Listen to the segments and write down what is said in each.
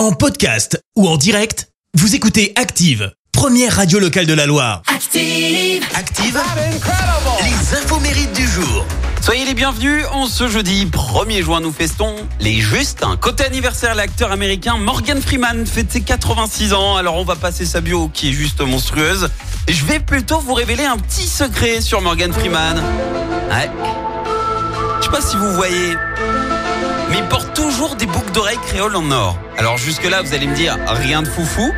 En podcast ou en direct, vous écoutez Active, première radio locale de la Loire. Active. Active, les infos mérites du jour. Soyez les bienvenus, en ce jeudi 1er juin nous festons les justes. Côté anniversaire, l'acteur américain Morgan Freeman fête ses 86 ans, alors on va passer sa bio qui est juste monstrueuse. Et je vais plutôt vous révéler un petit secret sur Morgan Freeman. Ouais. Je sais pas si vous voyez, mais il porte boucles d'oreilles créoles en or. Alors jusque là vous allez me dire, rien de foufou.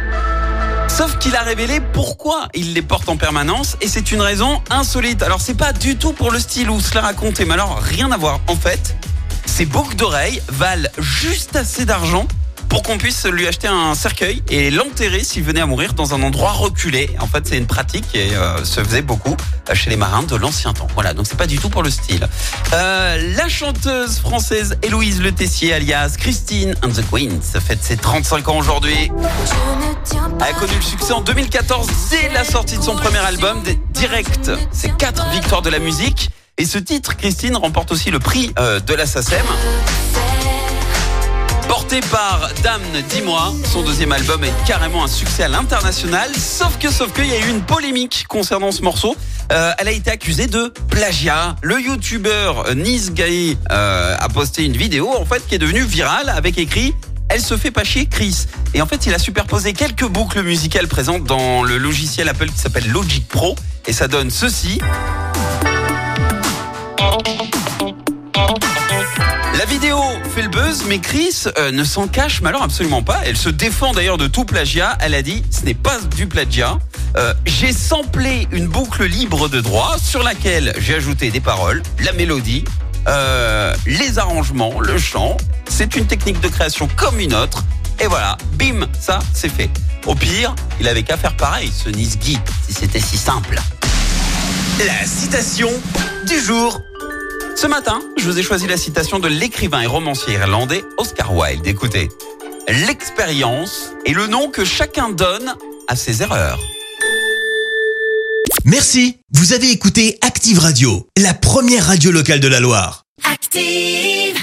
Sauf qu'il a révélé pourquoi il les porte en permanence et c'est une raison insolite. Alors c'est pas du tout pour le style ou cela raconté, mais alors rien à voir. En fait, ces boucles d'oreilles valent juste assez d'argent pour qu'on puisse lui acheter un cercueil et l'enterrer s'il venait à mourir dans un endroit reculé. En fait, c'est une pratique qui euh, se faisait beaucoup euh, chez les marins de l'ancien temps. Voilà, donc c'est pas du tout pour le style. Euh, la chanteuse française Héloïse Le Tessier, alias Christine and the Queens, fête ses 35 ans aujourd'hui. A connu le succès en 2014 dès la sortie de son premier album, direct. C'est quatre victoires de la musique. Et ce titre, Christine, remporte aussi le prix de la SACEM. Par Damn, dis-moi, son deuxième album est carrément un succès à l'international. Sauf que, sauf que, il y a eu une polémique concernant ce morceau. Euh, elle a été accusée de plagiat. Le youtubeur Nice Gaye euh, a posté une vidéo en fait qui est devenue virale avec écrit elle se fait pas chier Chris. Et en fait, il a superposé quelques boucles musicales présentes dans le logiciel Apple qui s'appelle Logic Pro. Et ça donne ceci. La vidéo fait le buzz, mais Chris euh, ne s'en cache alors absolument pas. Elle se défend d'ailleurs de tout plagiat. Elle a dit ce n'est pas du plagiat. Euh, j'ai samplé une boucle libre de droit sur laquelle j'ai ajouté des paroles, la mélodie, euh, les arrangements, le chant. C'est une technique de création comme une autre. Et voilà, bim, ça c'est fait. Au pire, il avait qu'à faire pareil, ce Nice Guy, si c'était si simple. La citation du jour. Ce matin, je vous ai choisi la citation de l'écrivain et romancier irlandais Oscar Wilde. Écoutez, l'expérience est le nom que chacun donne à ses erreurs. Merci, vous avez écouté Active Radio, la première radio locale de la Loire. Active.